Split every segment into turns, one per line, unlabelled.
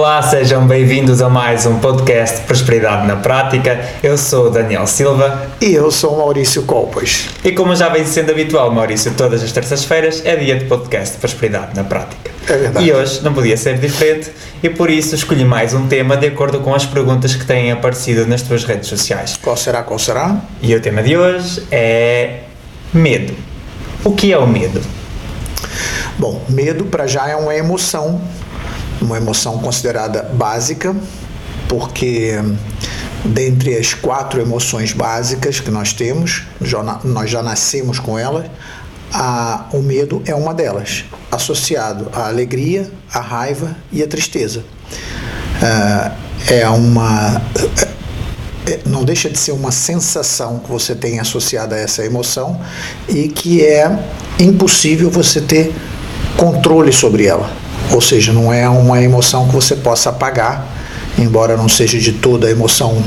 Olá, sejam bem-vindos a mais um podcast Prosperidade na Prática. Eu sou o Daniel Silva.
E eu sou o Maurício Colpas.
E como já vem sendo habitual, Maurício, todas as terças-feiras é dia de podcast Prosperidade na Prática.
É verdade.
E hoje não podia ser diferente e por isso escolhi mais um tema de acordo com as perguntas que têm aparecido nas tuas redes sociais.
Qual será? Qual será?
E o tema de hoje é medo. O que é o medo?
Bom, medo para já é uma emoção uma emoção considerada básica, porque dentre as quatro emoções básicas que nós temos, nós já nascemos com elas, a, o medo é uma delas, associado à alegria, à raiva e à tristeza. É, é uma. É, não deixa de ser uma sensação que você tem associada a essa emoção e que é impossível você ter controle sobre ela. Ou seja, não é uma emoção que você possa apagar, embora não seja de toda a emoção.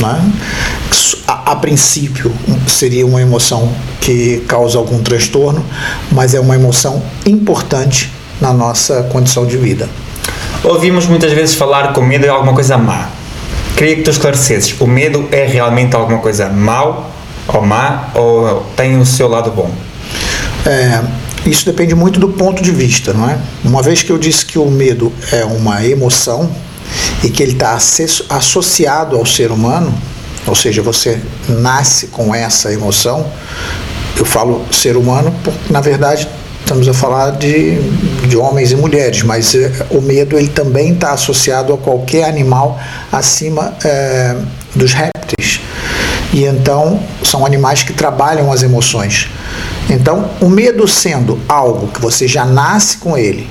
Né? A, a princípio seria uma emoção que causa algum transtorno, mas é uma emoção importante na nossa condição de vida.
Ouvimos muitas vezes falar que o medo é alguma coisa má. Queria que tu esclarecesses: o medo é realmente alguma coisa mal ou má ou tem o seu lado bom?
É, isso depende muito do ponto de vista, não é? Uma vez que eu disse que o medo é uma emoção e que ele está associado ao ser humano, ou seja, você nasce com essa emoção, eu falo ser humano porque, na verdade, estamos a falar de, de homens e mulheres, mas eh, o medo ele também está associado a qualquer animal acima eh, dos répteis. E então são animais que trabalham as emoções. Então, o medo sendo algo que você já nasce com ele,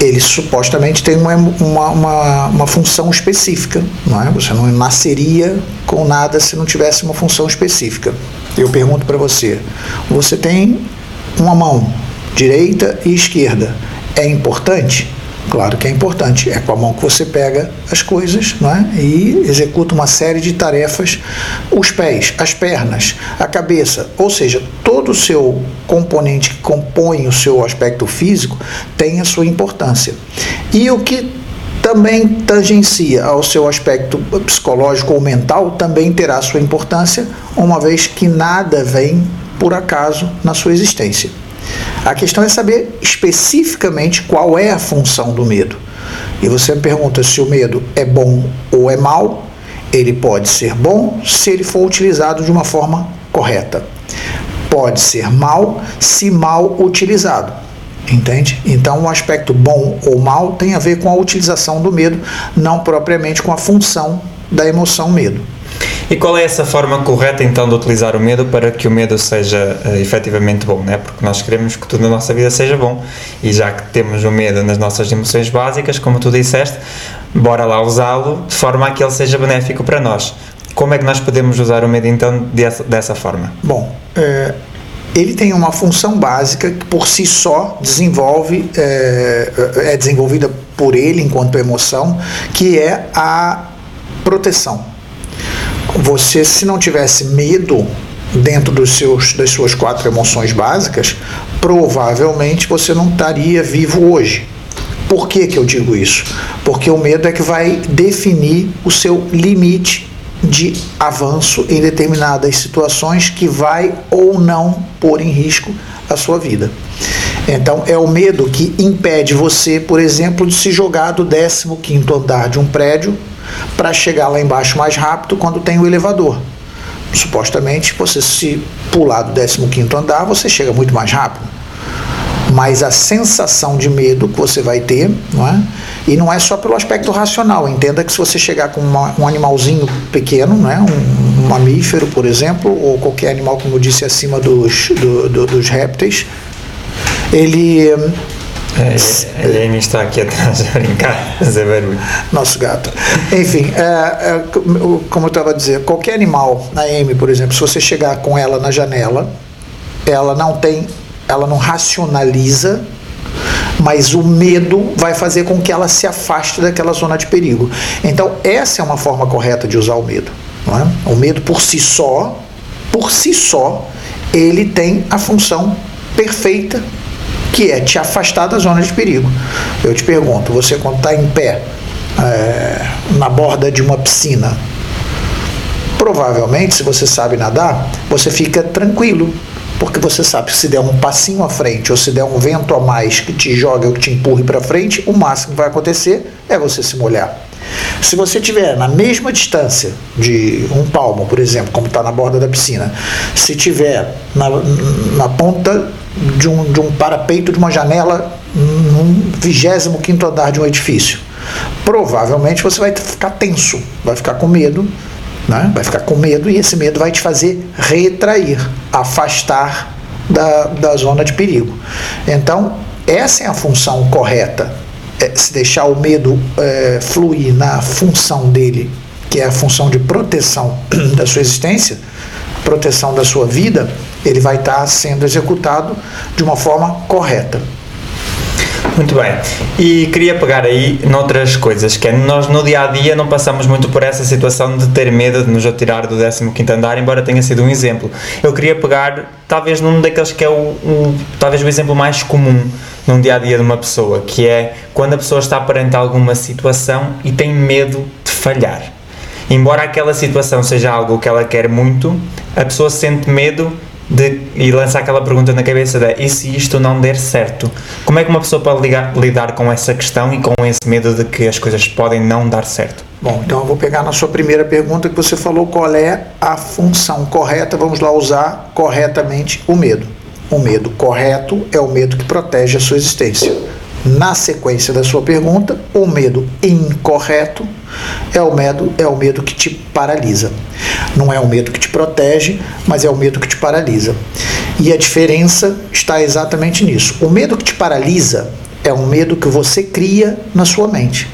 ele supostamente tem uma, uma, uma, uma, função específica. Não é? Você não nasceria com nada se não tivesse uma função específica. Eu pergunto para você: você tem uma mão, direita e esquerda, é importante? Claro que é importante. É com a mão que você pega as coisas não é? e executa uma série de tarefas. Os pés, as pernas, a cabeça, ou seja, todo o seu componente que compõe o seu aspecto físico tem a sua importância. E o que também tangencia ao seu aspecto psicológico ou mental também terá sua importância, uma vez que nada vem por acaso na sua existência. A questão é saber especificamente qual é a função do medo. E você pergunta se o medo é bom ou é mal. Ele pode ser bom se ele for utilizado de uma forma correta. Pode ser mal se mal utilizado. Entende? Então, o aspecto bom ou mal tem a ver com a utilização do medo, não propriamente com a função da emoção medo.
E qual é essa forma correta então de utilizar o medo para que o medo seja uh, efetivamente bom, né? Porque nós queremos que tudo na nossa vida seja bom e já que temos o medo nas nossas emoções básicas, como tu disseste, bora lá usá-lo de forma a que ele seja benéfico para nós. Como é que nós podemos usar o medo então dessa, dessa forma?
Bom, é, ele tem uma função básica que por si só desenvolve, é, é desenvolvida por ele enquanto emoção, que é a proteção você, se não tivesse medo dentro dos seus, das suas quatro emoções básicas, provavelmente você não estaria vivo hoje. Por que, que eu digo isso? Porque o medo é que vai definir o seu limite de avanço em determinadas situações que vai ou não pôr em risco a sua vida. Então, é o medo que impede você, por exemplo, de se jogar do 15 andar de um prédio para chegar lá embaixo mais rápido quando tem o elevador. Supostamente, você se pular do 15 andar, você chega muito mais rápido. Mas a sensação de medo que você vai ter, não é? E não é só pelo aspecto racional. Entenda que se você chegar com uma, um animalzinho pequeno, né? um, um mamífero, por exemplo, ou qualquer animal, como eu disse, acima dos, do, do, dos répteis, ele
a Amy está aqui atrás a brincar, fazer barulho.
Nosso gato. Enfim, é, é, como eu estava a dizer, qualquer animal, na Amy, por exemplo, se você chegar com ela na janela, ela não tem, ela não racionaliza, mas o medo vai fazer com que ela se afaste daquela zona de perigo. Então, essa é uma forma correta de usar o medo. É? O medo por si só, por si só, ele tem a função perfeita que é te afastar da zona de perigo. Eu te pergunto, você quando está em pé é, na borda de uma piscina, provavelmente, se você sabe nadar, você fica tranquilo, porque você sabe que se der um passinho à frente ou se der um vento a mais que te joga ou que te empurre para frente, o máximo que vai acontecer é você se molhar. Se você tiver na mesma distância de um palmo, por exemplo, como está na borda da piscina, se tiver na, na ponta de um, de um parapeito de uma janela no 25 andar de um edifício, provavelmente você vai ficar tenso, vai ficar com medo né? Vai ficar com medo e esse medo vai te fazer retrair, afastar da, da zona de perigo. Então, essa é a função correta. É, se deixar o medo é, fluir na função dele, que é a função de proteção da sua existência, proteção da sua vida, ele vai estar sendo executado de uma forma correta.
Muito bem. E queria pegar aí noutras coisas, que é nós no dia a dia não passamos muito por essa situação de ter medo de nos atirar do 15 andar, embora tenha sido um exemplo. Eu queria pegar, talvez num daqueles que é o, o, talvez o exemplo mais comum num dia a dia de uma pessoa, que é quando a pessoa está perante alguma situação e tem medo de falhar. Embora aquela situação seja algo que ela quer muito, a pessoa sente medo de, e lança aquela pergunta na cabeça de e se isto não der certo? Como é que uma pessoa pode ligar, lidar com essa questão e com esse medo de que as coisas podem não dar certo?
Bom, então eu vou pegar na sua primeira pergunta que você falou qual é a função correta, vamos lá usar corretamente o medo. O medo correto é o medo que protege a sua existência. Na sequência da sua pergunta, o medo incorreto é o medo, é o medo que te paralisa. Não é o medo que te protege, mas é o medo que te paralisa. E a diferença está exatamente nisso. O medo que te paralisa é um medo que você cria na sua mente.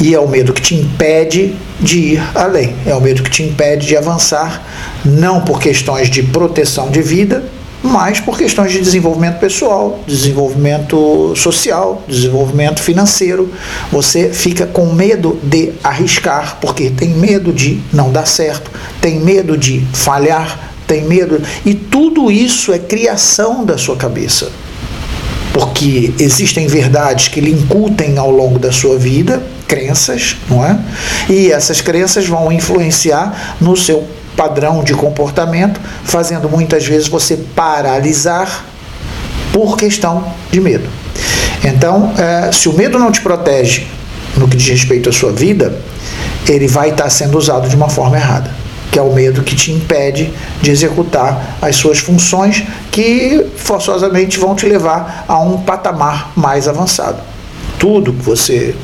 E é o medo que te impede de ir além, é o medo que te impede de avançar, não por questões de proteção de vida, mas por questões de desenvolvimento pessoal, desenvolvimento social, desenvolvimento financeiro. Você fica com medo de arriscar, porque tem medo de não dar certo, tem medo de falhar, tem medo. E tudo isso é criação da sua cabeça. Porque existem verdades que lhe incutem ao longo da sua vida, crenças, não é? E essas crenças vão influenciar no seu padrão de comportamento, fazendo muitas vezes você paralisar por questão de medo. Então, é, se o medo não te protege no que diz respeito à sua vida, ele vai estar sendo usado de uma forma errada, que é o medo que te impede de executar as suas funções que forçosamente vão te levar a um patamar mais avançado. Tudo que você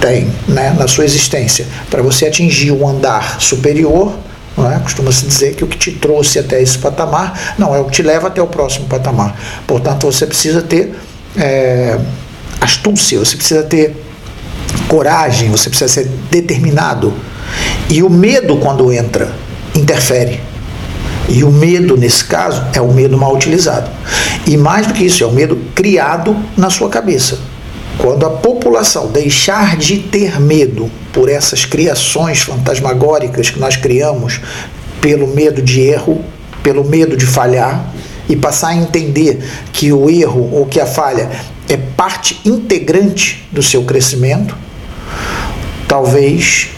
tem né, na sua existência para você atingir um andar superior, é? Costuma-se dizer que o que te trouxe até esse patamar não é o que te leva até o próximo patamar. Portanto, você precisa ter é, astúcia, você precisa ter coragem, você precisa ser determinado. E o medo, quando entra, interfere. E o medo, nesse caso, é o medo mal utilizado. E mais do que isso, é o medo criado na sua cabeça. Quando a população deixar de ter medo por essas criações fantasmagóricas que nós criamos, pelo medo de erro, pelo medo de falhar, e passar a entender que o erro ou que a falha é parte integrante do seu crescimento, talvez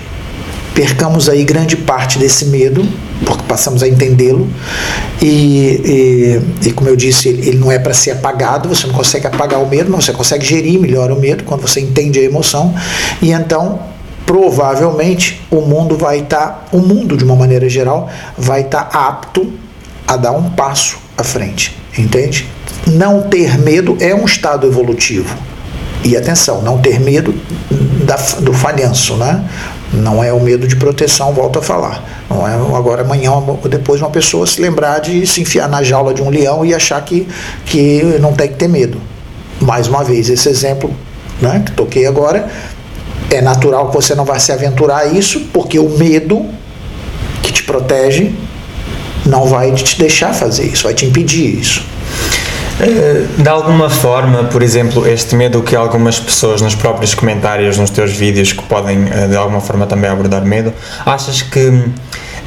percamos aí grande parte desse medo, porque passamos a entendê-lo, e, e, e, como eu disse, ele não é para ser apagado, você não consegue apagar o medo, mas você consegue gerir melhor o medo quando você entende a emoção, e então provavelmente o mundo vai estar, tá, o mundo de uma maneira geral, vai estar tá apto a dar um passo à frente, entende? Não ter medo é um estado evolutivo. E atenção, não ter medo da, do falhanço, né? Não é o medo de proteção, volto a falar. Não é agora amanhã ou depois uma pessoa se lembrar de se enfiar na jaula de um leão e achar que, que não tem que ter medo. Mais uma vez, esse exemplo né, que toquei agora, é natural que você não vai se aventurar a isso, porque o medo que te protege não vai te deixar fazer isso, vai te impedir isso.
Eh, de alguma forma, por exemplo, este medo que algumas pessoas nos próprios comentários, nos teus vídeos, que podem eh, de alguma forma também abordar medo, achas que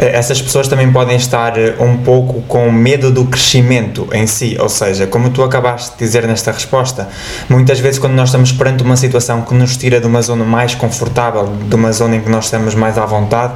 essas pessoas também podem estar eh, um pouco com medo do crescimento em si, ou seja, como tu acabaste de dizer nesta resposta, muitas vezes quando nós estamos perante uma situação que nos tira de uma zona mais confortável, de uma zona em que nós estamos mais à vontade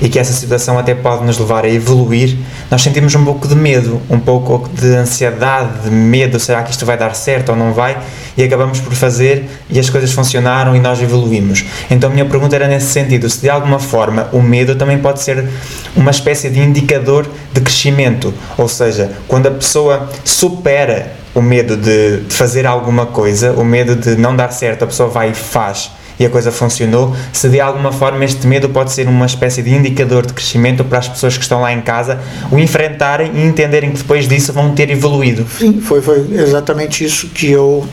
e que essa situação até pode nos levar a evoluir, nós sentimos um pouco de medo, um pouco de ansiedade, de medo, será que isto vai dar certo ou não vai? E acabamos por fazer e as coisas funcionaram e nós evoluímos. Então a minha pergunta era nesse sentido, se de alguma forma o medo também pode ser uma espécie de indicador de crescimento, ou seja, quando a pessoa supera o medo de, fazer alguma coisa, o medo de não dar certo, a pessoa vai e faz e a coisa funcionou, se de alguma forma este medo pode ser uma espécie de indicador de crescimento para as pessoas que estão lá em casa o enfrentarem e entenderem que depois disso vão ter evoluído.
Sim, foi, foi exatamente isso que eu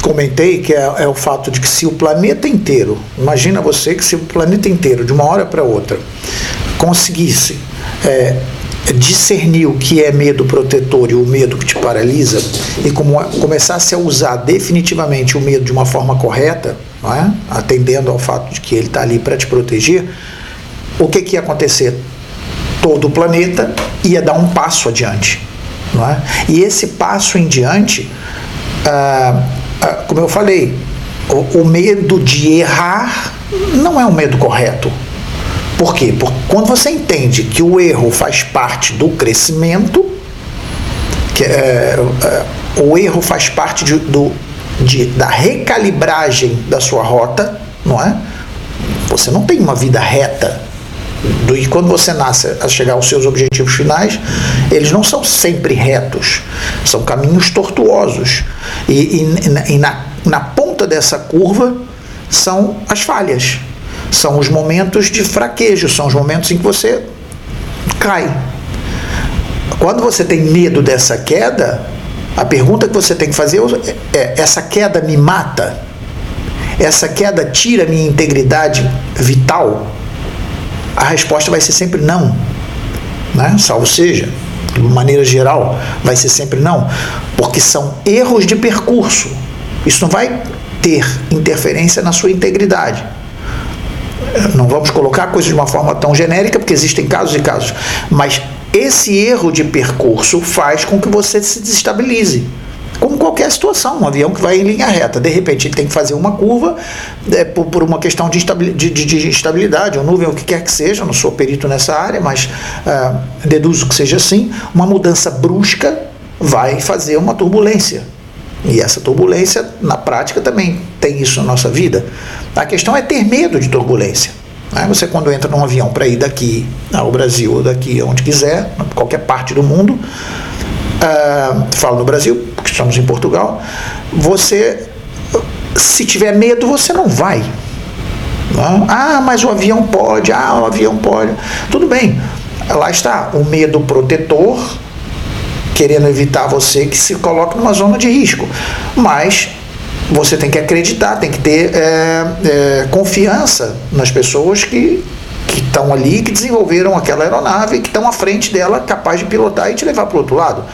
comentei, que é, é o fato de que se o planeta inteiro, imagina você que se o planeta inteiro, de uma hora para outra, conseguisse é, discernir o que é medo protetor e o medo que te paralisa e como, começasse a usar definitivamente o medo de uma forma correta, é? atendendo ao fato de que ele está ali para te proteger, o que, que ia acontecer? Todo o planeta ia dar um passo adiante. É? E esse passo em diante, ah, ah, como eu falei, o, o medo de errar não é um medo correto por quê? Porque quando você entende que o erro faz parte do crescimento, que é, é, o erro faz parte de, do, de, da recalibragem da sua rota, não é? Você não tem uma vida reta. E quando você nasce a chegar aos seus objetivos finais, eles não são sempre retos, são caminhos tortuosos. E, e, e na, na ponta dessa curva são as falhas são os momentos de fraquejo, são os momentos em que você cai. Quando você tem medo dessa queda, a pergunta que você tem que fazer é: essa queda me mata? Essa queda tira minha integridade vital? A resposta vai ser sempre não. Né? Salvo seja, de maneira geral, vai ser sempre não, porque são erros de percurso. Isso não vai ter interferência na sua integridade não vamos colocar a coisa de uma forma tão genérica, porque existem casos e casos, mas esse erro de percurso faz com que você se desestabilize. Como qualquer situação, um avião que vai em linha reta, de repente ele tem que fazer uma curva é, por, por, uma questão de, de, de, de estabilidade, ou nuvem, o que quer que seja, não sou perito nessa área, mas uh, deduzo que seja assim, uma mudança brusca vai fazer uma turbulência. E essa turbulência, na prática, também tem isso na nossa vida. A questão é ter medo de turbulência. Né? Você, quando entra num avião para ir daqui ao Brasil ou daqui aonde quiser, qualquer parte do mundo, uh, falo no Brasil, porque estamos em Portugal, você, se tiver medo, você não vai. Né? Ah, mas o avião pode, ah, o avião pode. Tudo bem, lá está, o medo protetor, querendo evitar você que se coloque numa zona de risco. Mas você tem que acreditar, tem que ter é, é, confiança nas pessoas que que estão ali, que desenvolveram aquela aeronave, que estão à frente dela, capaz de pilotar e te levar para o outro lado.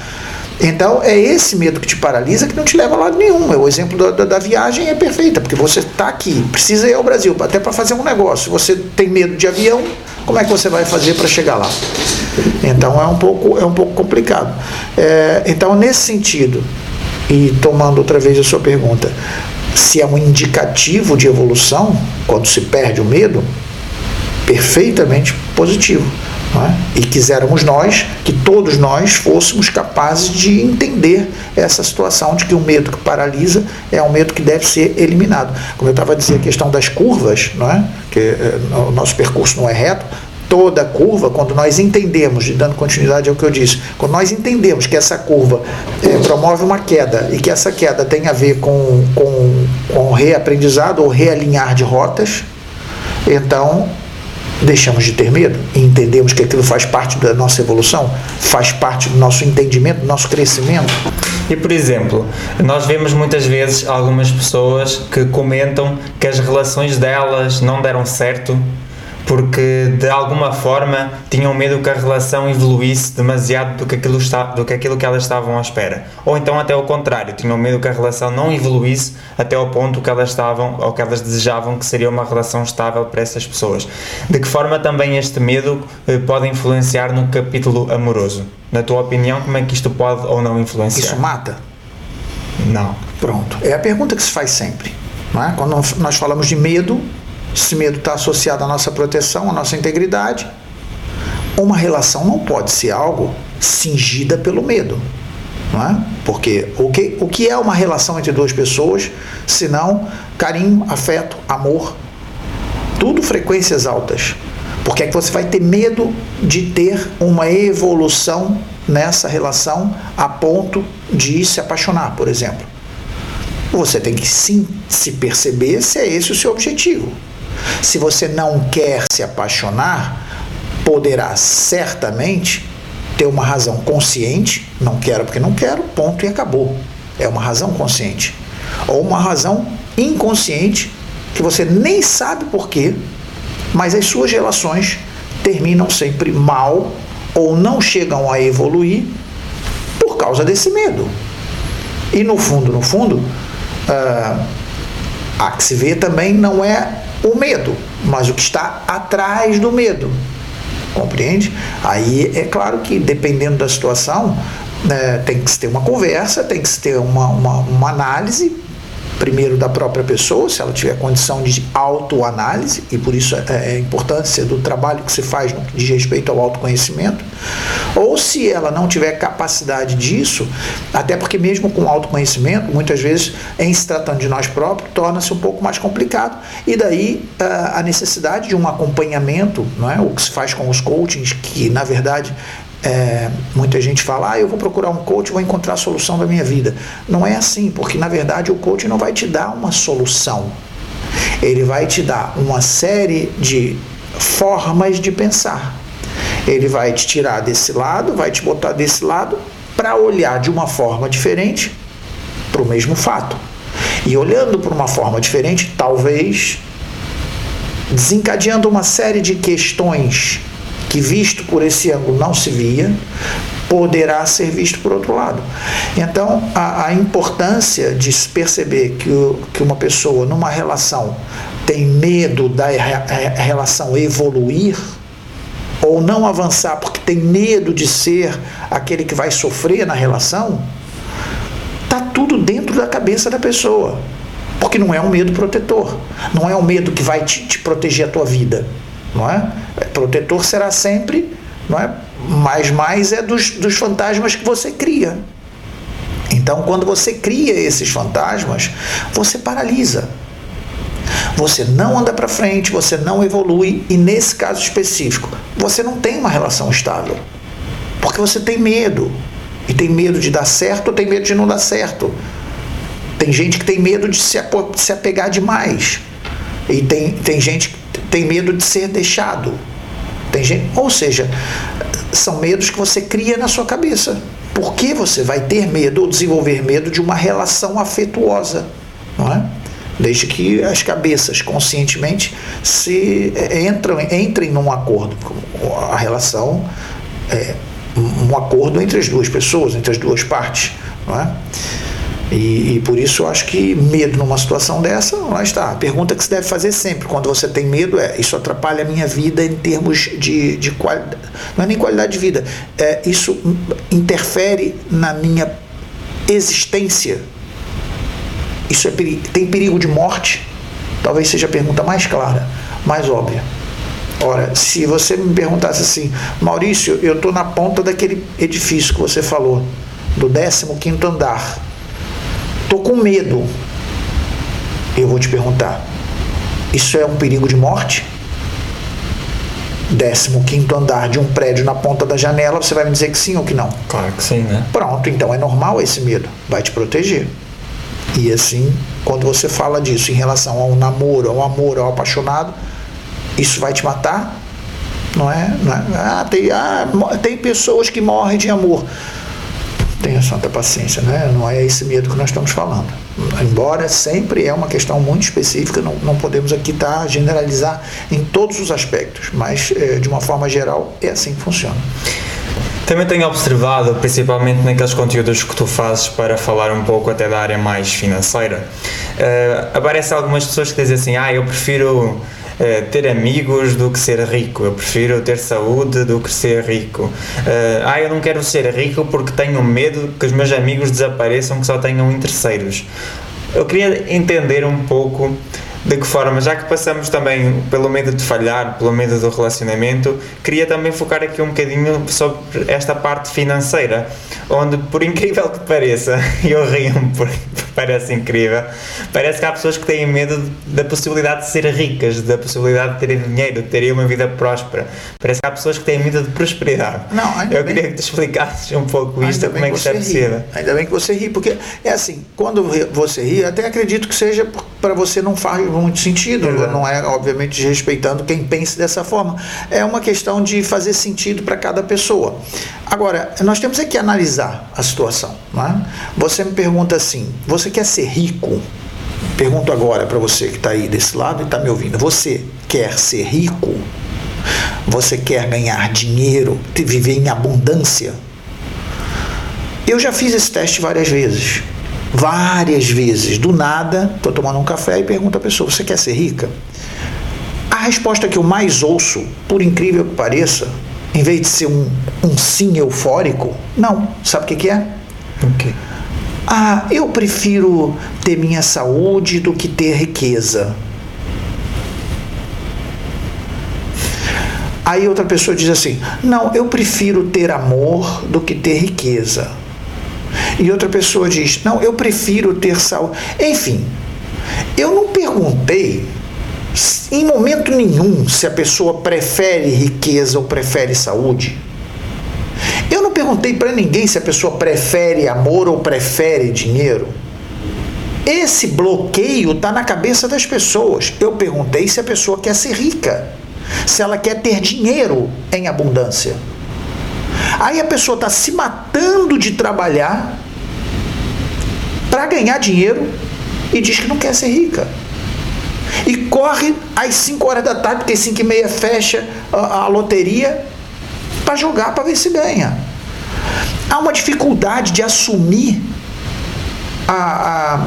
Então é esse medo que te paralisa que não te leva a lado nenhum. O exemplo da, da, da viagem é perfeita, porque você está aqui, precisa ir ao Brasil, até para fazer um negócio. Você tem medo de avião, como é que você vai fazer para chegar lá? Então é um pouco, é um pouco complicado. É, então, nesse sentido, e tomando outra vez a sua pergunta, se é um indicativo de evolução, quando se perde o medo, perfeitamente positivo. É? E quiséramos nós que todos nós fôssemos capazes de entender essa situação de que o medo que paralisa é um medo que deve ser eliminado. Como eu estava a dizer, a questão das curvas, não é? que é, o nosso percurso não é reto, toda curva, quando nós entendemos, e dando continuidade ao que eu disse, quando nós entendemos que essa curva é, promove uma queda e que essa queda tem a ver com, com, com reaprendizado ou realinhar de rotas, então deixamos de ter medo e entendemos que aquilo faz parte da nossa evolução, faz parte do nosso entendimento, do nosso crescimento.
E por exemplo, nós vemos muitas vezes algumas pessoas que comentam que as relações delas não deram certo porque de alguma forma tinham medo que a relação evoluísse demasiado do que aquilo, está, do que, aquilo que elas estavam à espera. Ou então até o contrário, tinham medo que a relação não evoluísse até ao ponto que elas estavam ou que elas desejavam que seria uma relação estável para essas pessoas. De que forma também este medo eh, pode influenciar no capítulo amoroso? Na tua opinião, como é que isto pode ou não influenciar?
Isso mata?
Não.
Pronto. É a pergunta que se faz sempre. Não é? Quando nós falamos de medo, esse medo está associado à nossa proteção, à nossa integridade. Uma relação não pode ser algo cingida pelo medo. Não é? Porque o que, o que é uma relação entre duas pessoas, senão carinho, afeto, amor, tudo frequências altas. Porque é que você vai ter medo de ter uma evolução nessa relação a ponto de se apaixonar, por exemplo. Você tem que sim se perceber se é esse o seu objetivo. Se você não quer se apaixonar, poderá certamente ter uma razão consciente, não quero porque não quero, ponto e acabou. É uma razão consciente. Ou uma razão inconsciente que você nem sabe por quê, mas as suas relações terminam sempre mal ou não chegam a evoluir por causa desse medo. E no fundo, no fundo, uh, há que se ver também não é o medo, mas o que está atrás do medo. Compreende? Aí é claro que dependendo da situação, né, tem que se ter uma conversa, tem que se ter uma, uma, uma análise primeiro da própria pessoa, se ela tiver condição de autoanálise, e por isso é, é a importância do trabalho que se faz no que diz respeito ao autoconhecimento, ou se ela não tiver capacidade disso, até porque mesmo com autoconhecimento, muitas vezes, em se tratando de nós próprios, torna-se um pouco mais complicado, e daí a necessidade de um acompanhamento, não é? o que se faz com os coachings, que na verdade é, muita gente fala, ah, eu vou procurar um coach, vou encontrar a solução da minha vida. Não é assim, porque na verdade o coach não vai te dar uma solução. Ele vai te dar uma série de formas de pensar. Ele vai te tirar desse lado, vai te botar desse lado para olhar de uma forma diferente para o mesmo fato. E olhando para uma forma diferente, talvez desencadeando uma série de questões que visto por esse ângulo não se via, poderá ser visto por outro lado. Então, a, a importância de perceber que, o, que uma pessoa numa relação tem medo da relação evoluir ou não avançar porque tem medo de ser aquele que vai sofrer na relação, tá tudo dentro da cabeça da pessoa. Porque não é um medo protetor, não é um medo que vai te, te proteger a tua vida não é? Protetor será sempre, não é? Mas mais é dos, dos fantasmas que você cria. Então, quando você cria esses fantasmas, você paralisa. Você não anda para frente, você não evolui e nesse caso específico, você não tem uma relação estável. Porque você tem medo. E tem medo de dar certo ou tem medo de não dar certo. Tem gente que tem medo de se apegar demais. E tem, tem gente tem medo de ser deixado. Tem gente, ou seja, são medos que você cria na sua cabeça. Por que você vai ter medo ou desenvolver medo de uma relação afetuosa, não é? Desde que as cabeças conscientemente se é, entram, entrem num acordo. A relação é um acordo entre as duas pessoas, entre as duas partes, não é? E, e, por isso eu acho que medo numa situação dessa, lá está. A pergunta que se deve fazer sempre quando você tem medo é: isso atrapalha a minha vida em termos de, de qualidade. Não é nem qualidade de vida, é, isso interfere na minha existência. Isso é, tem perigo de morte? Talvez seja a pergunta mais clara, mais óbvia. Ora, se você me perguntasse assim, Maurício, eu estou na ponta daquele edifício que você falou, do 15 quinto andar Estou com medo. Eu vou te perguntar: isso é um perigo de morte? 15 andar de um prédio na ponta da janela, você vai me dizer que sim ou que não?
Claro que sim, né?
Pronto, então é normal esse medo, vai te proteger. E assim, quando você fala disso em relação ao namoro, ao amor, ao apaixonado, isso vai te matar? Não é? Não é? Ah, tem, ah, tem pessoas que morrem de amor. Tenha santa paciência, né? não é esse medo que nós estamos falando. Embora sempre é uma questão muito específica, não, não podemos aqui tá, generalizar em todos os aspectos, mas é, de uma forma geral é assim que funciona.
Também tenho observado, principalmente naqueles conteúdos que tu fazes para falar um pouco até da área mais financeira, uh, aparecem algumas pessoas que dizem assim, ah, eu prefiro uh, ter amigos do que ser rico, eu prefiro ter saúde do que ser rico. Uh, ah, eu não quero ser rico porque tenho medo que os meus amigos desapareçam, que só tenham interesseiros. Eu queria entender um pouco de que forma, já que passamos também pelo medo de falhar, pelo medo do relacionamento, queria também focar aqui um bocadinho sobre esta parte financeira, onde, por incrível que pareça, eu rio-me porque parece incrível, parece que há pessoas que têm medo da possibilidade de ser ricas, da possibilidade de terem dinheiro, de terem uma vida próspera. Parece que há pessoas que têm medo de prosperidade.
Não,
eu queria que te explicasses um pouco isto, como é que, que isso é possível.
Ainda bem que você ri, porque é assim, quando você ri, até acredito que seja para você não faz muito sentido, não é obviamente desrespeitando quem pense dessa forma. É uma questão de fazer sentido para cada pessoa. Agora, nós temos que analisar a situação. É? Você me pergunta assim: você quer ser rico? Pergunto agora para você que está aí desse lado e está me ouvindo: você quer ser rico? Você quer ganhar dinheiro, viver em abundância? Eu já fiz esse teste várias vezes várias vezes. Do nada, estou tomando um café e pergunto à pessoa: Você quer ser rica? A resposta que eu mais ouço, por incrível que pareça, em vez de ser um, um sim eufórico, não. Sabe o que, que é?
O quê?
Ah, eu prefiro ter minha saúde do que ter riqueza. Aí outra pessoa diz assim: Não, eu prefiro ter amor do que ter riqueza. E outra pessoa diz: Não, eu prefiro ter saúde. Enfim, eu não perguntei em momento nenhum se a pessoa prefere riqueza ou prefere saúde. Eu não perguntei para ninguém se a pessoa prefere amor ou prefere dinheiro. Esse bloqueio está na cabeça das pessoas. Eu perguntei se a pessoa quer ser rica, se ela quer ter dinheiro em abundância. Aí a pessoa está se matando de trabalhar para ganhar dinheiro e diz que não quer ser rica. E corre às 5 horas da tarde, porque às 5 e meia fecha a, a loteria, para jogar para ver se ganha. Há uma dificuldade de assumir a,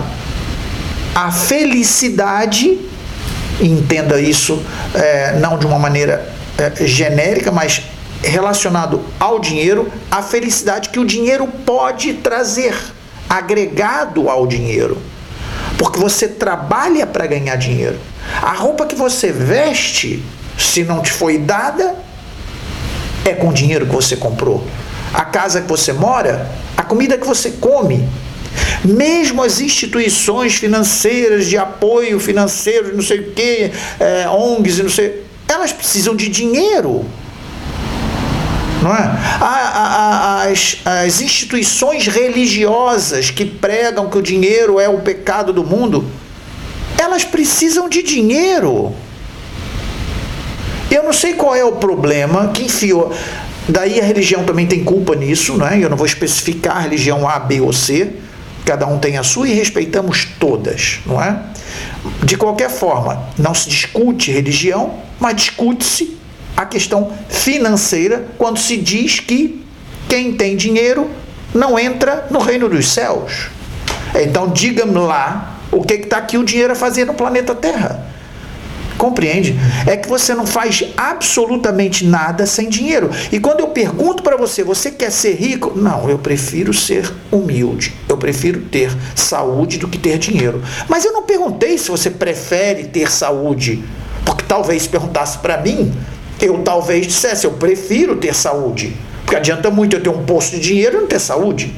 a, a felicidade, entenda isso é, não de uma maneira é, genérica, mas relacionado ao dinheiro, a felicidade que o dinheiro pode trazer, agregado ao dinheiro. Porque você trabalha para ganhar dinheiro. A roupa que você veste, se não te foi dada, é com o dinheiro que você comprou. A casa que você mora, a comida que você come. Mesmo as instituições financeiras, de apoio financeiro, não sei o que, é, ONGs não sei, elas precisam de dinheiro não é? as, as instituições religiosas que pregam que o dinheiro é o pecado do mundo, elas precisam de dinheiro. Eu não sei qual é o problema que enfiou. Daí a religião também tem culpa nisso, né? Eu não vou especificar a religião A, B ou C. Cada um tem a sua e respeitamos todas, não é? De qualquer forma, não se discute religião, mas discute-se a questão financeira quando se diz que quem tem dinheiro não entra no reino dos céus. Então, diga-me lá o que está aqui o dinheiro a fazer no planeta Terra. Compreende? É que você não faz absolutamente nada sem dinheiro. E quando eu pergunto para você, você quer ser rico? Não, eu prefiro ser humilde. Eu prefiro ter saúde do que ter dinheiro. Mas eu não perguntei se você prefere ter saúde. Porque talvez se perguntasse para mim, eu talvez dissesse, eu prefiro ter saúde. Porque adianta muito eu ter um posto de dinheiro e não ter saúde.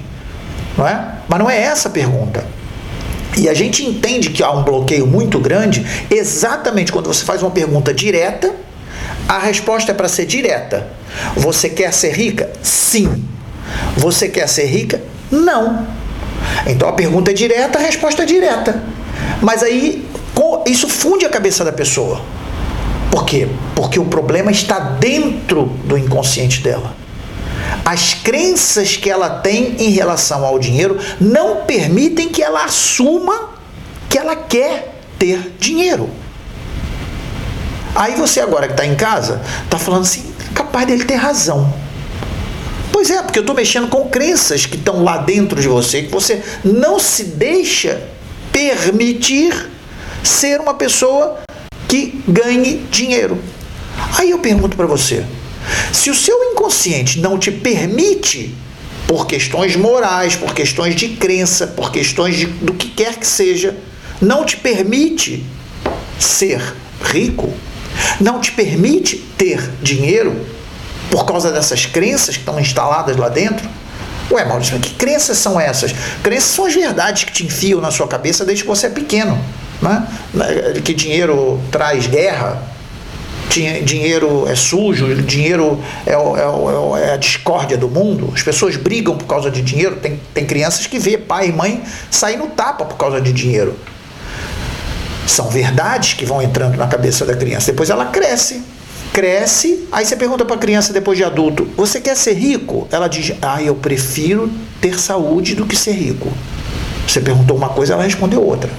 Não é? Mas não é essa a pergunta. E a gente entende que há um bloqueio muito grande exatamente quando você faz uma pergunta direta, a resposta é para ser direta. Você quer ser rica? Sim. Você quer ser rica? Não. Então a pergunta é direta, a resposta é direta. Mas aí isso funde a cabeça da pessoa. Por quê? Porque o problema está dentro do inconsciente dela. As crenças que ela tem em relação ao dinheiro não permitem que ela assuma que ela quer ter dinheiro. Aí você agora que está em casa, está falando assim, capaz dele ter razão. Pois é, porque eu estou mexendo com crenças que estão lá dentro de você, que você não se deixa permitir ser uma pessoa que ganhe dinheiro. Aí eu pergunto para você: se o seu inconsciente não te permite, por questões morais, por questões de crença, por questões de, do que quer que seja, não te permite ser rico, não te permite ter dinheiro por causa dessas crenças que estão instaladas lá dentro? Ué, Maurício, que crenças são essas? Crenças são as verdades que te enfiam na sua cabeça desde que você é pequeno. Né? Que dinheiro traz guerra, dinheiro é sujo, dinheiro é, é, é, a discórdia do mundo. As pessoas brigam por causa de dinheiro. Tem, tem crianças que vê pai e mãe sair no tapa por causa de dinheiro. São verdades que vão entrando na cabeça da criança. Depois ela cresce. Cresce, aí você pergunta para a criança depois de adulto: Você quer ser rico? Ela diz: Ah, eu prefiro ter saúde do que ser rico. Você perguntou uma coisa, ela respondeu outra.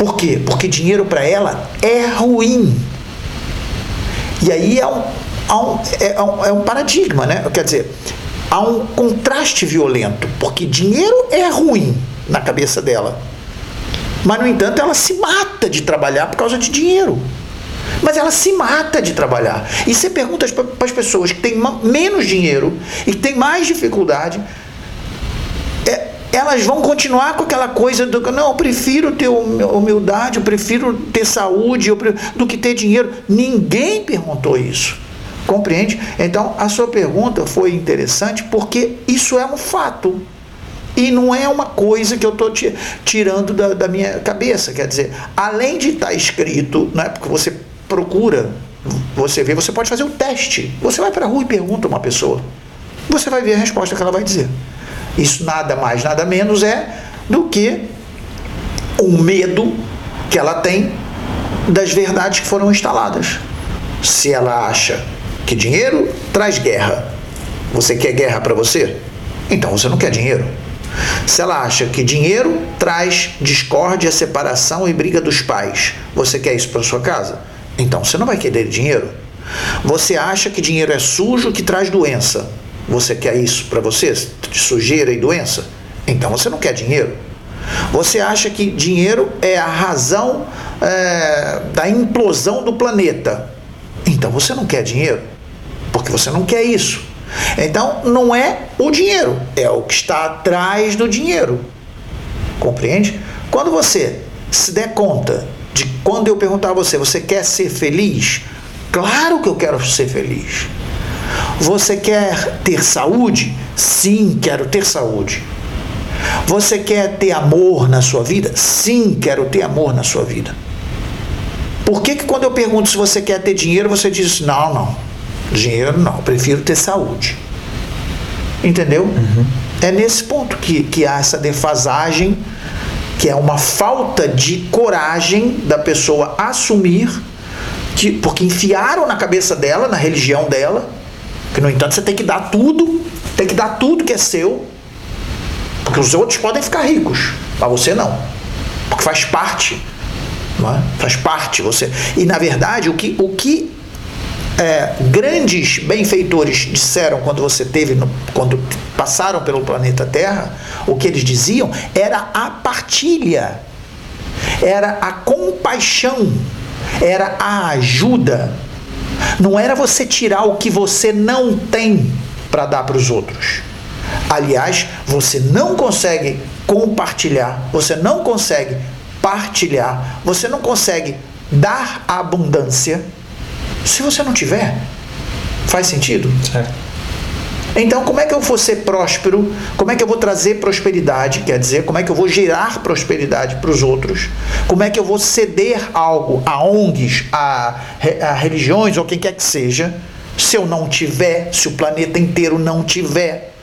Por quê? Porque dinheiro para ela é ruim. E aí é um, é, um, é um paradigma, né? Quer dizer, há um contraste violento, porque dinheiro é ruim na cabeça dela. Mas, no entanto, ela se mata de trabalhar por causa de dinheiro. Mas ela se mata de trabalhar. E você pergunta para as pessoas que têm menos dinheiro e que têm mais dificuldade, é, elas vão continuar com aquela coisa do não, eu prefiro ter humildade, eu prefiro ter saúde do que ter dinheiro. Ninguém perguntou isso. Compreende? Então, a sua pergunta foi interessante porque isso é um fato. E não é uma coisa que eu estou tirando da, da, minha cabeça. Quer dizer, além de estar tá escrito, não é porque você procura, você vê, você pode fazer um teste. Você vai para a rua e pergunta a uma pessoa. Você vai ver a resposta que ela vai dizer. Isso nada mais, nada menos é do que um medo que ela tem das verdades que foram instaladas. Se ela acha que dinheiro traz guerra, você quer guerra para você? Então você não quer dinheiro. Se ela acha que dinheiro traz discórdia, separação e briga dos pais, você quer isso para sua casa? Então você não vai querer dinheiro. Você acha que dinheiro é sujo, que traz doença. Você quer isso para você? De sujeira e doença? Então você não quer dinheiro. Você acha que dinheiro é a razão é, da implosão do planeta? Então você não quer dinheiro, porque você não quer isso. Então, não é o dinheiro, é o que está atrás do dinheiro. Compreende? Quando você se der conta de quando eu perguntar a você, você quer ser feliz? Claro que eu quero ser feliz. Você quer ter saúde? Sim, quero ter saúde. Você quer ter amor na sua vida? Sim, quero ter amor na sua vida. Por que, que quando eu pergunto se você quer ter dinheiro, você diz não, não, Dinheiro não, prefiro ter saúde. Entendeu? Uhum. É nesse ponto que, que há essa defasagem, que é uma falta de coragem da pessoa assumir, que, porque enfiaram na cabeça dela, na religião dela, que no entanto você tem que dar tudo, tem que dar tudo que é seu, porque os outros podem ficar ricos, mas você não, porque faz parte, não é? faz parte você. E na verdade o que, o que é, grandes benfeitores disseram quando você teve, no, quando passaram pelo planeta Terra, o que eles diziam era a partilha, era a compaixão, era a ajuda. Não era você tirar o que você não tem para dar para os outros. Aliás, você não consegue compartilhar, você não consegue partilhar, você não consegue dar abundância se você não tiver, faz sentido? Certo. Então, como é que eu vou ser próspero? Como é que eu vou trazer prosperidade? Quer dizer, como é que eu vou gerar prosperidade para os outros? Como é que eu vou ceder algo a ONGs, a, a religiões ou quem quer que seja, se eu não tiver, se o planeta inteiro não tiver?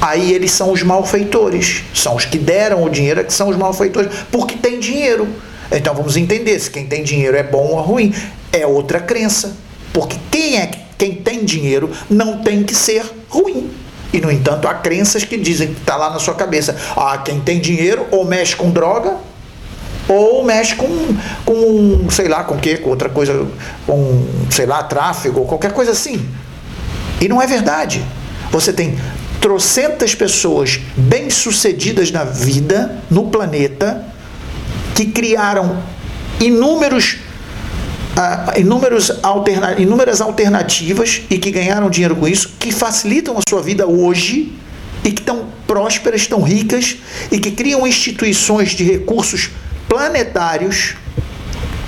Aí eles são os malfeitores, são os que deram o dinheiro, é que são os malfeitores, porque tem dinheiro. Então vamos entender se quem tem dinheiro é bom ou ruim é outra crença. Porque quem é quem tem dinheiro não tem que ser ruim. E, no entanto, há crenças que dizem que está lá na sua cabeça. Ah, quem tem dinheiro ou mexe com droga ou mexe com, com sei lá, com o quê? Com outra coisa, com, sei lá, tráfego ou qualquer coisa assim. E não é verdade. Você tem trocentas pessoas bem-sucedidas na vida, no planeta, que criaram inúmeros uh, inúmeros alterna inúmeras alternativas e que ganharam dinheiro com isso, que facilitam a sua vida hoje e que estão prósperas, estão ricas e que criam instituições de recursos planetários,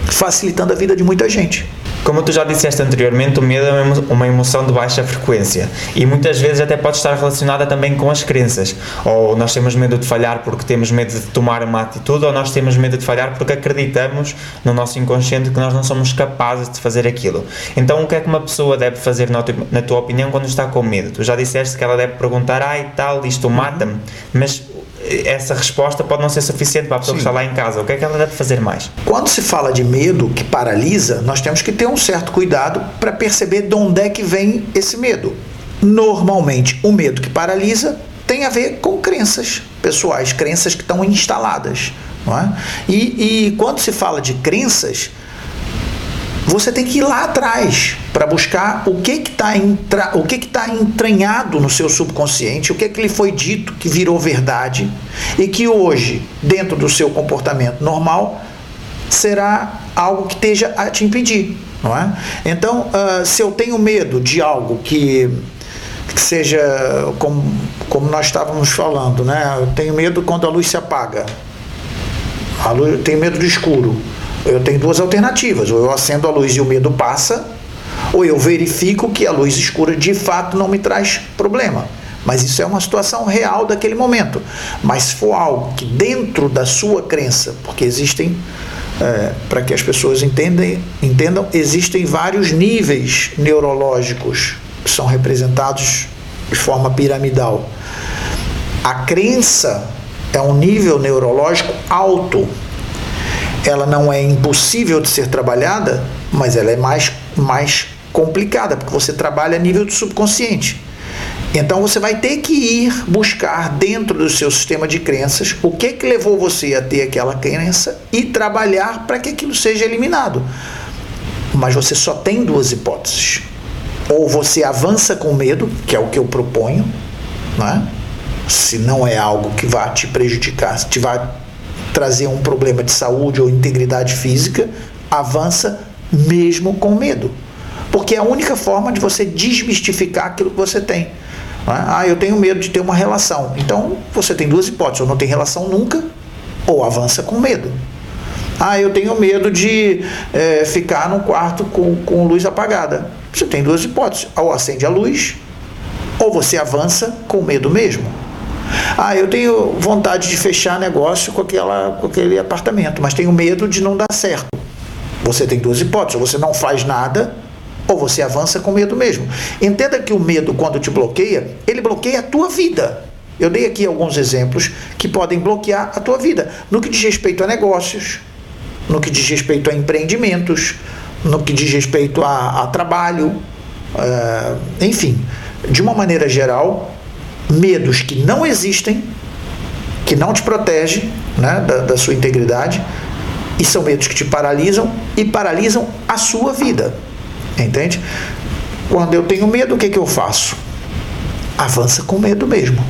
facilitando a vida de muita gente.
Como tu já disseste anteriormente, o medo é uma emoção de baixa frequência e muitas vezes até pode estar relacionada também com as crenças. Ou nós temos medo de falhar porque temos medo de tomar uma atitude, ou nós temos medo de falhar porque acreditamos no nosso inconsciente que nós não somos capazes de fazer aquilo. Então, o que é que uma pessoa deve fazer, na tua opinião, quando está com medo? Tu já disseste que ela deve perguntar, ai tal, isto mata-me, mas essa resposta pode não ser suficiente para a pessoa Sim. que está lá em casa. O que é que ela deve fazer mais?
Quando se fala de medo que paralisa, nós temos que ter um certo cuidado para perceber de onde é que vem esse medo. Normalmente, o medo que paralisa tem a ver com crenças pessoais, crenças que estão instaladas. Não é? e, e quando se fala de crenças, você tem que ir lá atrás para buscar o que está entra... o que está entranhado no seu subconsciente, o que, que lhe foi dito que virou verdade e que hoje, dentro do seu comportamento normal, será algo que esteja a te impedir. Não é? Então, uh, se eu tenho medo de algo que, que seja como, como nós estávamos falando, né? eu tenho medo quando a luz se apaga, a luz, eu tenho medo do escuro eu tenho duas alternativas: ou eu acendo a luz e o medo passa, ou eu verifico que a luz escura de fato não me traz problema. Mas isso é uma situação real daquele momento. Mas se for algo que dentro da sua crença, porque existem, é, para que as pessoas entendem, entendam, existem vários níveis neurológicos que são representados de forma piramidal. A crença é um nível neurológico alto ela não é impossível de ser trabalhada, mas ela é mais, mais complicada, porque você trabalha a nível do subconsciente. Então você vai ter que ir buscar dentro do seu sistema de crenças o que que levou você a ter aquela crença e trabalhar para que aquilo seja eliminado. Mas você só tem duas hipóteses. Ou você avança com medo, que é o que eu proponho, né? se não é algo que vá te prejudicar, se te vai trazer um problema de saúde ou integridade física, avança mesmo com medo. Porque é a única forma de você desmistificar aquilo que você tem. É? Ah, eu tenho medo de ter uma relação. Então você tem duas hipóteses: ou não tem relação nunca, ou avança com medo. Ah, eu tenho medo de é, ficar num quarto com, com luz apagada. Você tem duas hipóteses: ou acende a luz, ou você avança com medo mesmo. Ah, eu tenho vontade de fechar negócio com, aquela, com aquele apartamento, mas tenho medo de não dar certo. Você tem duas hipóteses: ou você não faz nada, ou você avança com medo mesmo. Entenda que o medo, quando te bloqueia, ele bloqueia a tua vida. Eu dei aqui alguns exemplos que podem bloquear a tua vida. No que diz respeito a negócios, no que diz respeito a empreendimentos, no que diz respeito a, a trabalho, uh, enfim, de uma maneira geral, medos que não existem, que não te protegem né, da, da sua integridade, e são medos que te paralisam e paralisam a sua vida. Entende? Quando eu tenho medo, o que, que eu faço? Avança com medo mesmo.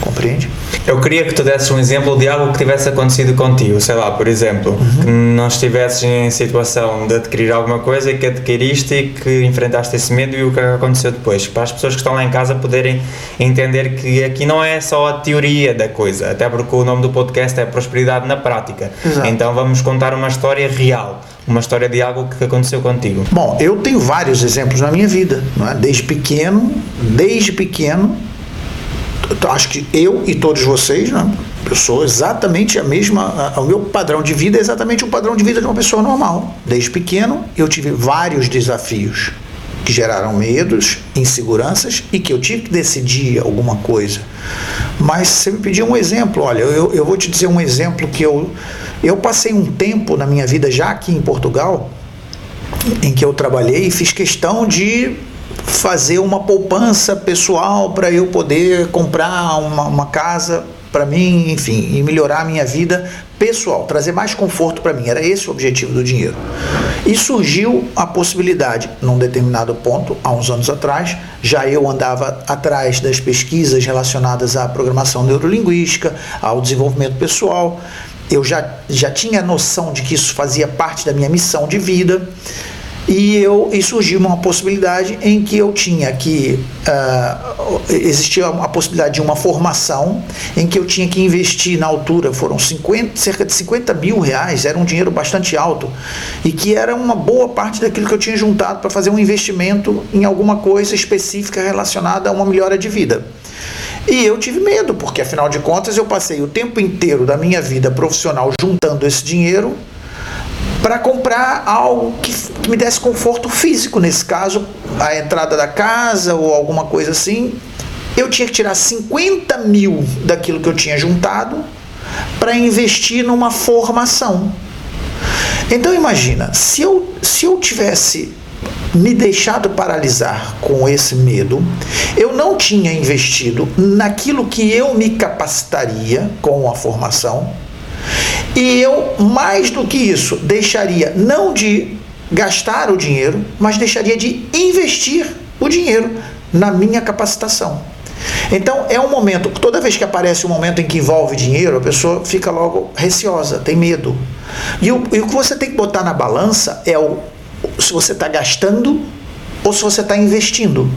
Compreende?
Eu queria que tu desses um exemplo de algo que tivesse acontecido contigo, sei lá, por exemplo, uhum. que não estivesses em situação de adquirir alguma coisa e que adquiriste e que enfrentaste esse medo e o que aconteceu depois, para as pessoas que estão lá em casa poderem entender que aqui não é só a teoria da coisa, até porque o nome do podcast é Prosperidade na Prática. Exato. Então vamos contar uma história real uma história de algo que aconteceu contigo?
Bom, eu tenho vários exemplos na minha vida, é? Desde pequeno, desde pequeno, acho que eu e todos vocês, né, eu sou exatamente a mesma, o meu padrão de vida é exatamente o padrão de vida de uma pessoa normal. Desde pequeno eu tive vários desafios que geraram medos, inseguranças e que eu tive que decidir alguma coisa. Mas você me pediu um exemplo, olha, eu, eu vou te dizer um exemplo que eu, eu passei um tempo na minha vida já aqui em Portugal em que eu trabalhei e fiz questão de fazer uma poupança pessoal para eu poder comprar uma, uma casa para mim, enfim, e melhorar a minha vida pessoal, trazer mais conforto para mim. Era esse o objetivo do dinheiro. E surgiu a possibilidade, num determinado ponto, há uns anos atrás, já eu andava atrás das pesquisas relacionadas à programação neurolinguística, ao desenvolvimento pessoal. Eu já, já tinha noção de que isso fazia parte da minha missão de vida e eu e surgiu uma possibilidade em que eu tinha que uh, existia a possibilidade de uma formação em que eu tinha que investir na altura. Foram 50, cerca de 50 mil reais era um dinheiro bastante alto e que era uma boa parte daquilo que eu tinha juntado para fazer um investimento em alguma coisa específica relacionada a uma melhora de vida. E eu tive medo porque afinal de contas eu passei o tempo inteiro da minha vida profissional juntando esse dinheiro para comprar algo que, que, me desse conforto físico, nesse caso, a entrada da casa ou alguma coisa assim. Eu tinha que tirar 50 mil daquilo que eu tinha juntado para investir numa formação. Então imagina, se eu, se eu tivesse me deixado paralisar com esse medo, eu não tinha investido naquilo que eu me capacitaria com a formação, e eu, mais do que isso, deixaria não de gastar o dinheiro, mas deixaria de investir o dinheiro na minha capacitação. Então é um momento, toda vez que aparece um momento em que envolve dinheiro, a pessoa fica logo receosa, tem medo. E o, e o que você tem que botar na balança é o se você está gastando ou se você está investindo.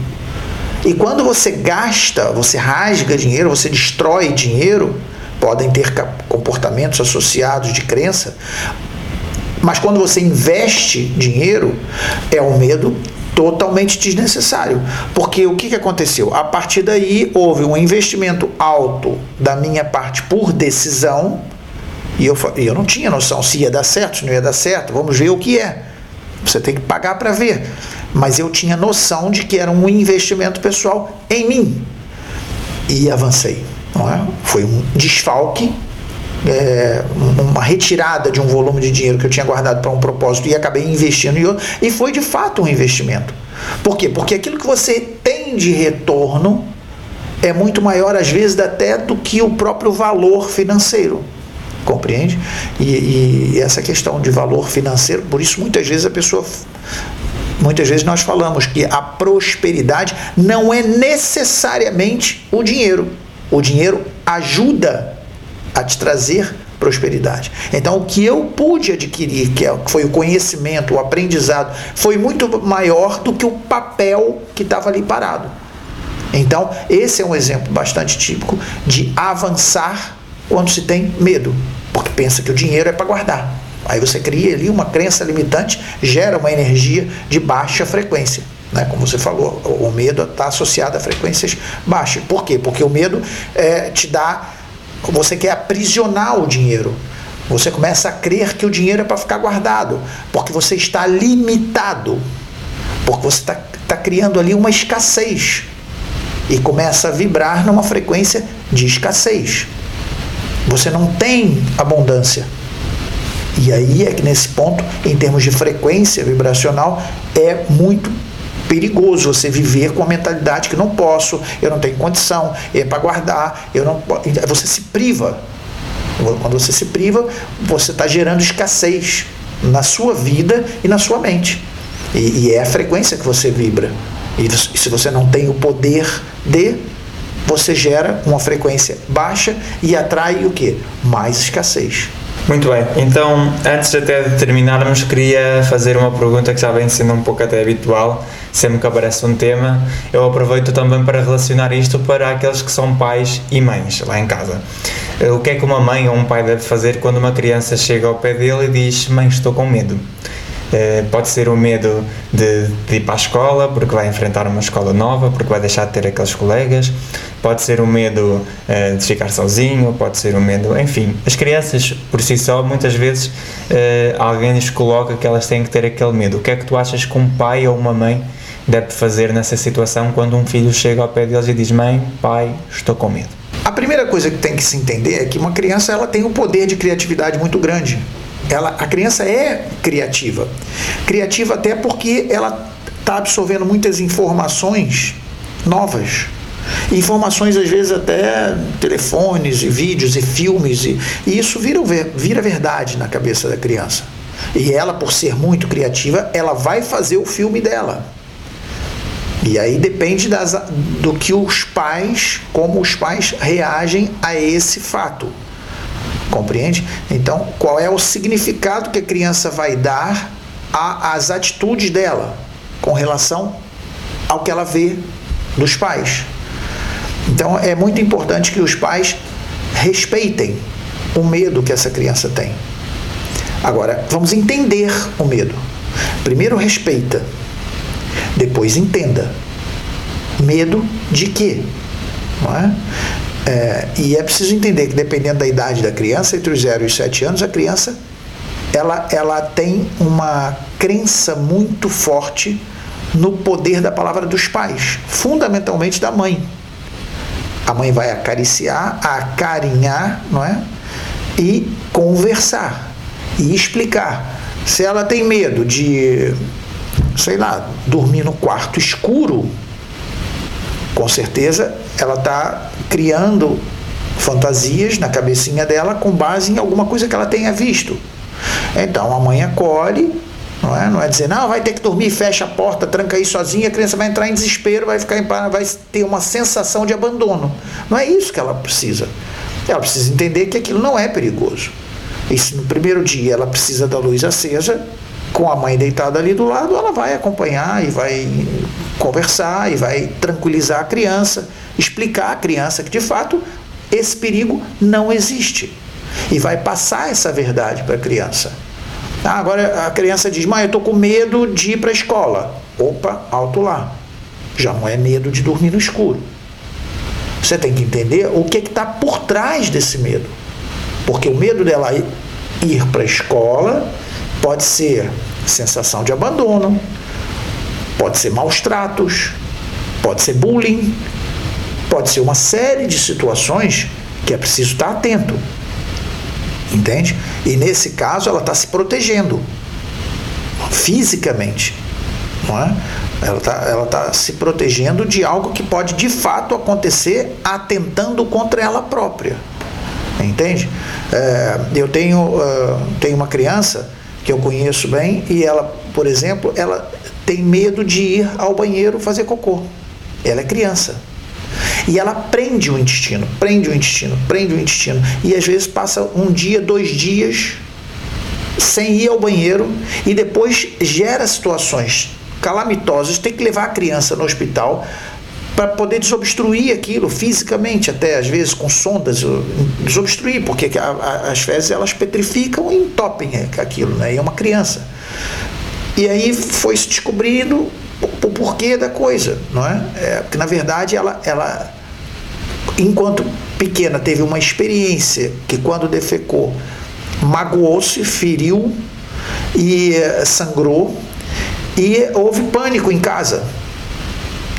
E quando você gasta, você rasga dinheiro, você destrói dinheiro, podem ter comportamentos associados de crença, mas quando você investe dinheiro, é um medo totalmente desnecessário. Porque o que, que aconteceu? A partir daí houve um investimento alto da minha parte por decisão, e eu, eu não tinha noção se ia dar certo, se não ia dar certo, vamos ver o que é. Você tem que pagar para ver. Mas eu tinha noção de que era um investimento pessoal em mim. E avancei. É? Foi um desfalque, é, uma retirada de um volume de dinheiro que eu tinha guardado para um propósito e acabei investindo em outro, e foi de fato um investimento. Por quê? Porque aquilo que você tem de retorno é muito maior, às vezes, até do que o próprio valor financeiro. Compreende? E, e essa questão de valor financeiro, por isso muitas vezes a pessoa Muitas vezes nós falamos que a prosperidade não é necessariamente o dinheiro. O dinheiro ajuda a te trazer prosperidade. Então, o que eu pude adquirir, que é foi o conhecimento, o aprendizado, foi muito maior do que o papel que estava ali parado. Então, esse é um exemplo bastante típico de avançar quando se tem medo, porque pensa que o dinheiro é para guardar. Aí você cria ali uma crença limitante, gera uma energia de baixa frequência. Né? Como você falou, o medo está associado a frequências baixas. Por quê? Porque o medo é, te dá. Você quer aprisionar o dinheiro. Você começa a crer que o dinheiro é para ficar guardado, porque você está limitado, porque você está tá criando ali uma escassez e começa a vibrar numa frequência de escassez. Você não tem abundância. E aí é que nesse ponto, em termos de frequência vibracional, é muito perigoso você viver com a mentalidade que não posso, eu não tenho condição, é para guardar, eu não você se priva. Quando você se priva, você está gerando escassez na sua vida e na sua mente. E, e é a frequência que você vibra. E, e se você não tem o poder de, você gera uma frequência baixa e atrai o que? Mais escassez.
Muito bem, então antes até de terminarmos, queria fazer uma pergunta que já vem sendo um pouco até habitual, sempre que aparece um tema. Eu aproveito também para relacionar isto para aqueles que são pais e mães lá em casa. Eh, o que é que uma mãe ou um pai deve fazer quando uma criança chega ao pé dele e diz: Mãe, estou com medo? Eh, pode ser o medo de, de, ir para a escola, porque vai enfrentar uma escola nova, porque vai deixar de ter aqueles colegas, pode ser o medo uh, de ficar sozinho, pode ser o medo, enfim. As crianças, por si só, muitas vezes uh, alguém lhes coloca que elas têm que ter aquele medo. O que é que tu achas que um pai ou uma mãe deve fazer nessa situação quando um filho chega ao pé deles e diz: Mãe, pai, estou com medo?
A primeira coisa que tem que se entender é que uma criança ela tem um poder de criatividade muito grande ela, a criança é criativa. Criativa até porque ela está absorvendo muitas informações novas. Informações, às vezes, até telefones e vídeos e filmes, e, e isso vira, vira verdade na cabeça da criança. E ela, por ser muito criativa, ela vai fazer o filme dela. E aí depende das, do que os pais, como os pais reagem a esse fato. Compreende? Então, qual é o significado que a criança vai dar às atitudes dela com relação ao que ela vê dos pais? Então, é muito importante que os pais respeitem o medo que essa criança tem. Agora, vamos entender o medo. Primeiro, respeita depois entenda. Medo de quê? É? É, e é preciso entender que dependendo da idade da criança, entre os 0 e os 7 anos, a criança ela, ela tem uma crença muito forte no poder da palavra dos pais, fundamentalmente da mãe. A mãe vai acariciar, acarinhar, não é? E conversar e explicar. Se ela tem medo de sei lá, dormir no quarto escuro, com certeza ela está criando fantasias na cabecinha dela com base em alguma coisa que ela tenha visto. Então a mãe acolhe, não é? Não é dizer, não, vai ter que dormir, fecha a porta, tranca aí sozinha, a criança vai entrar em desespero, vai ficar em vai ter uma sensação de abandono. Não é isso que ela precisa. Ela precisa entender que aquilo não é perigoso. E se no primeiro dia ela precisa da luz acesa, com a mãe deitada ali do lado, ela vai acompanhar e vai conversar e vai tranquilizar a criança, explicar à criança que de fato esse perigo não existe. E vai passar essa verdade para a criança. Ah, agora a criança diz: Mãe, eu estou com medo de ir para a escola. Opa, alto lá. Já não é medo de dormir no escuro. Você tem que entender o que está por trás desse medo. Porque o medo dela ir para a escola Pode ser sensação de abandono, pode ser maus tratos, pode ser bullying, pode ser uma série de situações que é preciso estar atento. Entende? E nesse caso ela está se protegendo fisicamente. Não é? Ela está ela tá se protegendo de algo que pode de fato acontecer atentando contra ela própria. Entende? É, eu tenho, uh, tenho uma criança que eu conheço bem, e ela, por exemplo, ela tem medo de ir ao banheiro fazer cocô. Ela é criança. E ela prende o intestino, prende o intestino, prende o intestino. E às vezes passa um dia, dois dias sem ir ao banheiro e depois gera situações calamitosas, tem que levar a criança no hospital para poder desobstruir aquilo fisicamente, até às vezes com sondas, desobstruir, porque a, a, as fezes elas petrificam e entopem aquilo, né? E é uma criança. E aí foi se descobrindo o, porquê da coisa, não é? é? Porque na verdade ela, ela, enquanto pequena, teve uma experiência que quando defecou magoou-se, feriu e eh, sangrou e houve pânico em casa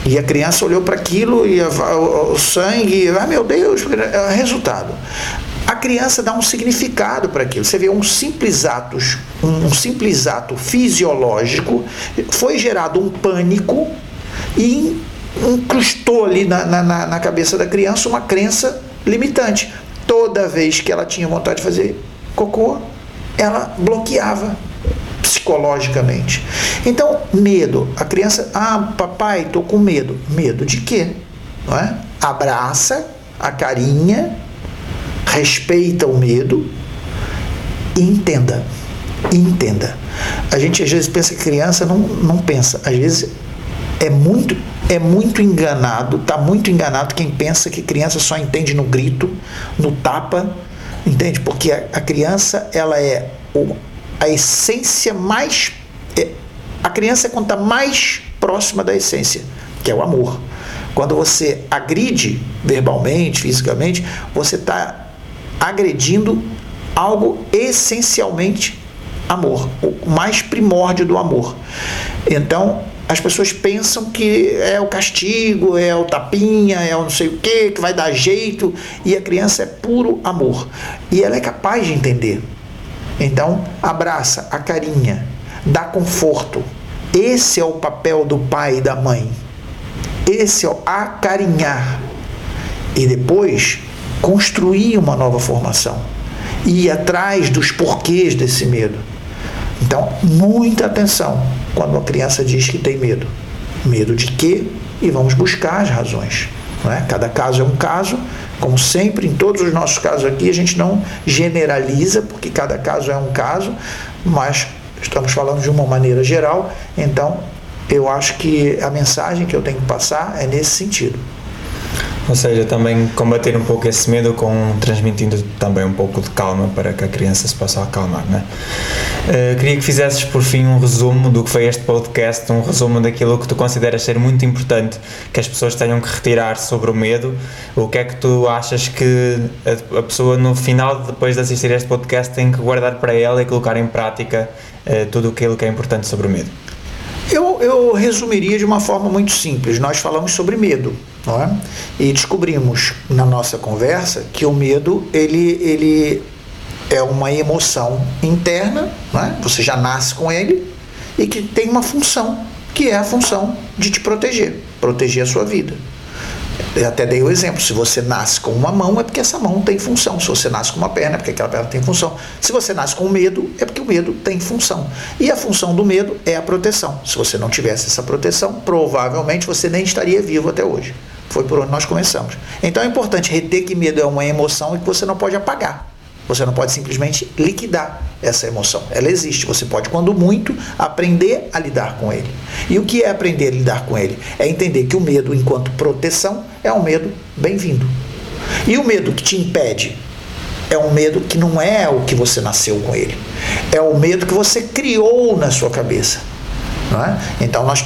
e a criança olhou para aquilo e o, o sangue, ah meu Deus, é resultado. A criança dá um significado para aquilo. Você vê um simples ato, um simples ato fisiológico, foi gerado um pânico e incrustou ali na, na, na cabeça da criança uma crença limitante. Toda vez que ela tinha vontade de fazer cocô, ela bloqueava psicologicamente. Então, medo. A criança, ah, papai, estou com medo. Medo de quê? Não é? Abraça, a carinha, respeita o medo e entenda. Entenda. A gente às vezes pensa que criança não, não pensa. Às vezes é muito é muito enganado, está muito enganado quem pensa que criança só entende no grito, no tapa, entende? Porque a, a criança ela é o, a essência mais. É, a criança é quando está mais próxima da essência, que é o amor. Quando você agride verbalmente, fisicamente, você está agredindo algo essencialmente amor, o mais primórdio do amor. Então, as pessoas pensam que é o castigo, é o tapinha, é o não sei o que, que vai dar jeito, e a criança é puro amor. E ela é capaz de entender. Então, abraça, a carinha, dá conforto, Esse é o papel do pai e da mãe. Esse é o acarinhar. E depois construir uma nova formação. E ir atrás dos porquês desse medo. Então, muita atenção quando a criança diz que tem medo. Medo de quê? E vamos buscar as razões. É? Cada caso é um caso, como sempre, em todos os nossos casos aqui, a gente não generaliza, porque cada caso é um caso, mas estamos falando de uma maneira geral, então eu acho que a mensagem que eu tenho que passar é nesse sentido.
Ou seja, também combater um pouco esse medo com transmitindo também um pouco de calma para que a criança se possa acalmar, né? Uh, queria que fizesses por fim um resumo do que foi este podcast, um resumo daquilo que tu consideras ser muito importante que as pessoas tenham que retirar sobre o medo. O que é que tu achas que a, a pessoa no final, depois de assistir este podcast, tem que guardar para ela e colocar em prática uh, tudo aquilo que é importante sobre o medo?
Eu, resumiria de uma forma muito simples. Nós falamos sobre medo, não é? E descobrimos na nossa conversa que o medo ele, ele é uma emoção interna, não é? Você já nasce com ele e que tem uma função, que é a função de te proteger, proteger a sua vida. Eu até dei o exemplo: se você nasce com uma mão, é porque essa mão tem função. Se você nasce com uma perna, é porque aquela perna tem função. Se você nasce com medo, é porque o medo tem função. E a função do medo é a proteção. Se você não tivesse essa proteção, provavelmente você nem estaria vivo até hoje. Foi por onde nós começamos. Então é importante reter que medo é uma emoção e que você não pode apagar. Você não pode simplesmente liquidar essa emoção. Ela existe. Você pode, quando muito, aprender a lidar com ele. E o que é aprender a lidar com ele? É entender que o medo, enquanto proteção, é um medo bem-vindo. E o medo que te impede é um medo que não é o que você nasceu com ele. É o medo que você criou na sua cabeça. É? Então, nós,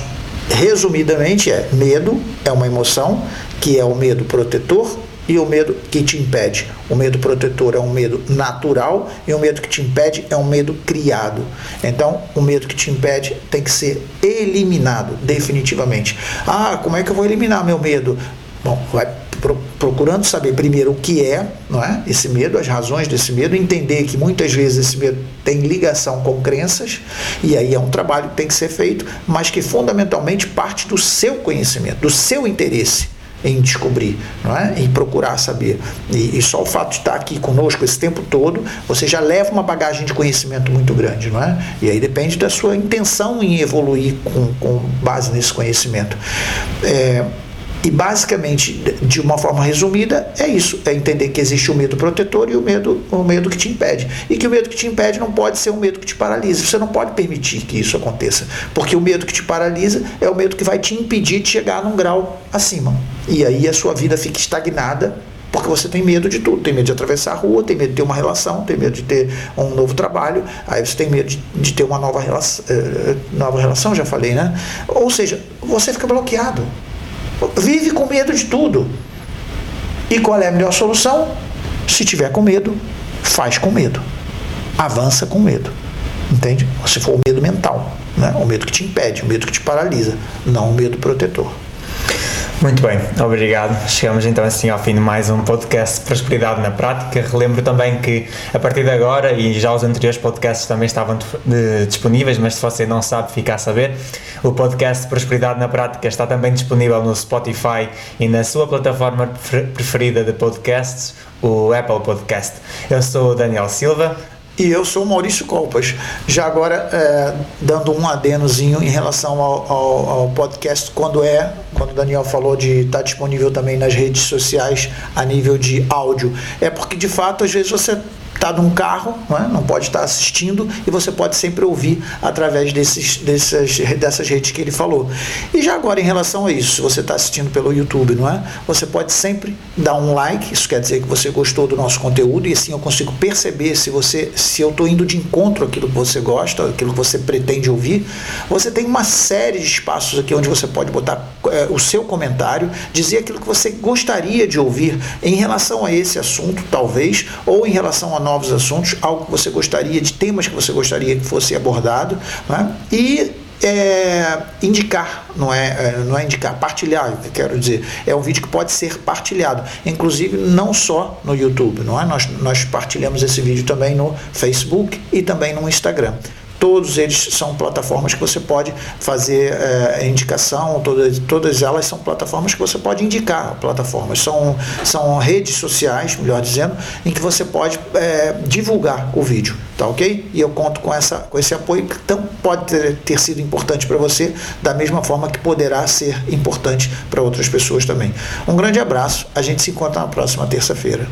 resumidamente, é medo é uma emoção que é o medo protetor e o medo que te impede. O medo protetor é um medo natural e o medo que te impede é um medo criado. Então, o medo que te impede tem que ser eliminado definitivamente. Ah, como é que eu vou eliminar meu medo? Bom, vai procurando saber primeiro o que é, não é? Esse medo, as razões desse medo, entender que muitas vezes esse medo tem ligação com crenças, e aí é um trabalho que tem que ser feito, mas que fundamentalmente parte do seu conhecimento, do seu interesse em descobrir, não é? em procurar saber. E, e, só o fato de estar aqui conosco esse tempo todo, você já leva uma bagagem de conhecimento muito grande, não é? E aí depende da sua intenção em evoluir com, com base nesse conhecimento. É, e basicamente, de uma forma resumida, é isso: é entender que existe o medo protetor e o medo, o medo que te impede. E que o medo que te impede não pode ser um medo que te paralisa. Você não pode permitir que isso aconteça. Porque o medo que te paralisa é o medo que vai te impedir de chegar num grau acima. E aí a sua vida fica estagnada porque você tem medo de tudo, tem medo de atravessar a rua, tem medo de ter uma relação, tem medo de ter um novo trabalho, aí você tem medo de, de ter uma nova relação, uh, nova relação, já falei, né? Ou seja, você fica bloqueado. Vive com medo de tudo. E qual é a melhor solução? Se tiver com medo, faz com medo. Avança com medo. Entende? Se for o medo mental, né? o medo que te impede, o medo que te paralisa, não o medo protetor.
Muito bem, obrigado. Chegamos então assim ao fim de mais um podcast Prosperidade na Prática. Relembro também que a partir de agora, e já os anteriores podcasts também estavam disponíveis, mas se você não sabe, fica a saber. O podcast Prosperidade na Prática está também disponível no Spotify e na sua plataforma preferida de podcasts, o Apple Podcast. Eu sou o Daniel Silva.
E eu sou Maurício Colpas. Já agora, é, dando um adenozinho em relação ao, ao, ao, podcast, quando é, quando o Daniel falou de estar tá disponível também nas redes sociais a nível de áudio, é porque de fato, às vezes você está num carro, não, é? não pode estar assistindo e você pode sempre ouvir através desses, dessas, dessas redes que ele falou. E já agora, em relação a isso, se você está assistindo pelo YouTube, não é? Você pode sempre dar um like, isso quer dizer que você gostou do nosso conteúdo e assim eu consigo perceber se você se eu estou indo de encontro àquilo que você gosta, aquilo que você pretende ouvir. Você tem uma série de espaços aqui onde você pode botar é, o seu comentário, dizer aquilo que você gostaria de ouvir em relação a esse assunto, talvez, ou em relação a novos assuntos, algo que você gostaria, de temas que você gostaria que fosse abordado, né? e é, indicar, não é, é, não é indicar, partilhar, quero dizer, é um vídeo que pode ser partilhado, inclusive não só no YouTube, não é? Nós, nós partilhamos esse vídeo também no Facebook e também no Instagram. Todos eles são plataformas que você pode fazer é, indicação, todas, todas elas são plataformas que você pode indicar plataformas, são, são redes sociais, melhor dizendo, em que você pode é, divulgar o vídeo, tá ok? E eu conto com, essa, com esse apoio que tão, pode ter, ter sido importante para você, da mesma forma que poderá ser importante para outras pessoas também. Um grande abraço, a gente se encontra na próxima terça-feira.